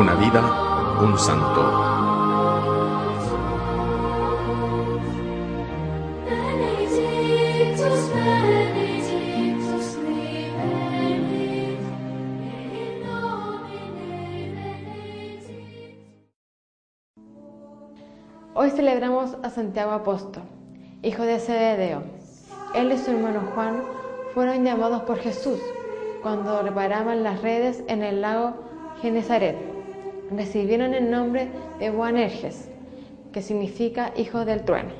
vida un santo. Hoy celebramos a Santiago Apóstol, hijo de Zebedeo. Él y su hermano Juan fueron llamados por Jesús cuando reparaban las redes en el lago Genezaret. Recibieron el nombre de Boanerges, que significa hijo del trueno.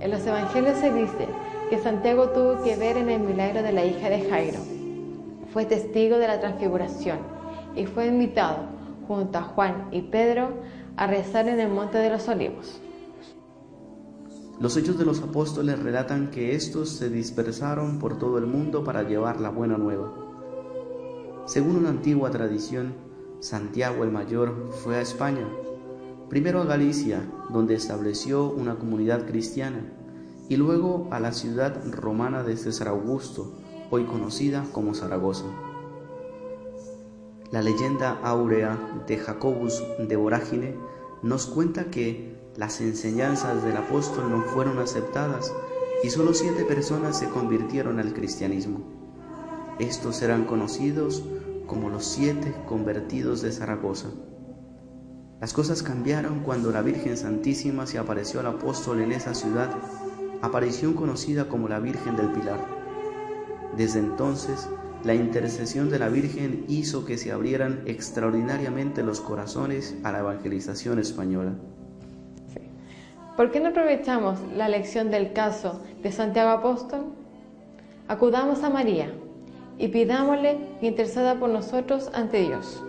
En los evangelios se dice que Santiago tuvo que ver en el milagro de la hija de Jairo. Fue testigo de la transfiguración y fue invitado junto a Juan y Pedro a rezar en el Monte de los Olivos. Los hechos de los apóstoles relatan que estos se dispersaron por todo el mundo para llevar la buena nueva. Según una antigua tradición, Santiago el Mayor fue a España, primero a Galicia, donde estableció una comunidad cristiana, y luego a la ciudad romana de César Augusto, hoy conocida como Zaragoza. La leyenda áurea de Jacobus de Vorágine nos cuenta que las enseñanzas del apóstol no fueron aceptadas y solo siete personas se convirtieron al cristianismo. Estos serán conocidos como los siete convertidos de Zaragoza. Las cosas cambiaron cuando la Virgen Santísima se apareció al apóstol en esa ciudad, aparición conocida como la Virgen del Pilar. Desde entonces, la intercesión de la Virgen hizo que se abrieran extraordinariamente los corazones a la evangelización española. ¿Por qué no aprovechamos la lección del caso de Santiago Apóstol? Acudamos a María y pidámosle que interceda por nosotros ante Dios.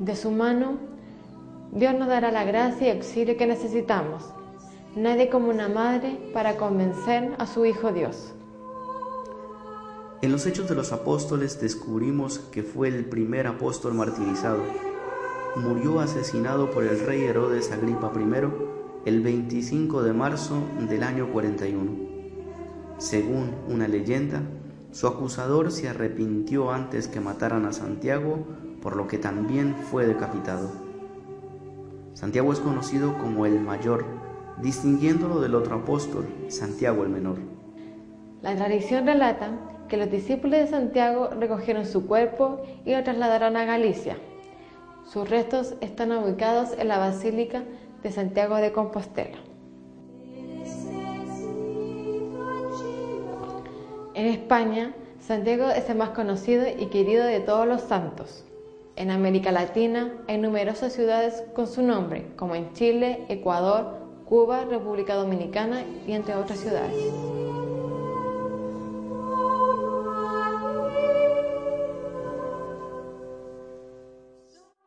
De su mano, Dios nos dará la gracia y auxilio que necesitamos Nadie como una madre para convencer a su Hijo Dios. En los Hechos de los Apóstoles descubrimos que fue el primer apóstol martirizado. Murió asesinado por el rey Herodes Agripa I el 25 de marzo del año 41. Según una leyenda, su acusador se arrepintió antes que mataran a Santiago, por lo que también fue decapitado. Santiago es conocido como el mayor distinguiéndolo del otro apóstol, Santiago el menor. La tradición relata que los discípulos de Santiago recogieron su cuerpo y lo trasladaron a Galicia. Sus restos están ubicados en la Basílica de Santiago de Compostela. En España, Santiago es el más conocido y querido de todos los santos. En América Latina hay numerosas ciudades con su nombre, como en Chile, Ecuador, Cuba, República Dominicana y entre otras ciudades.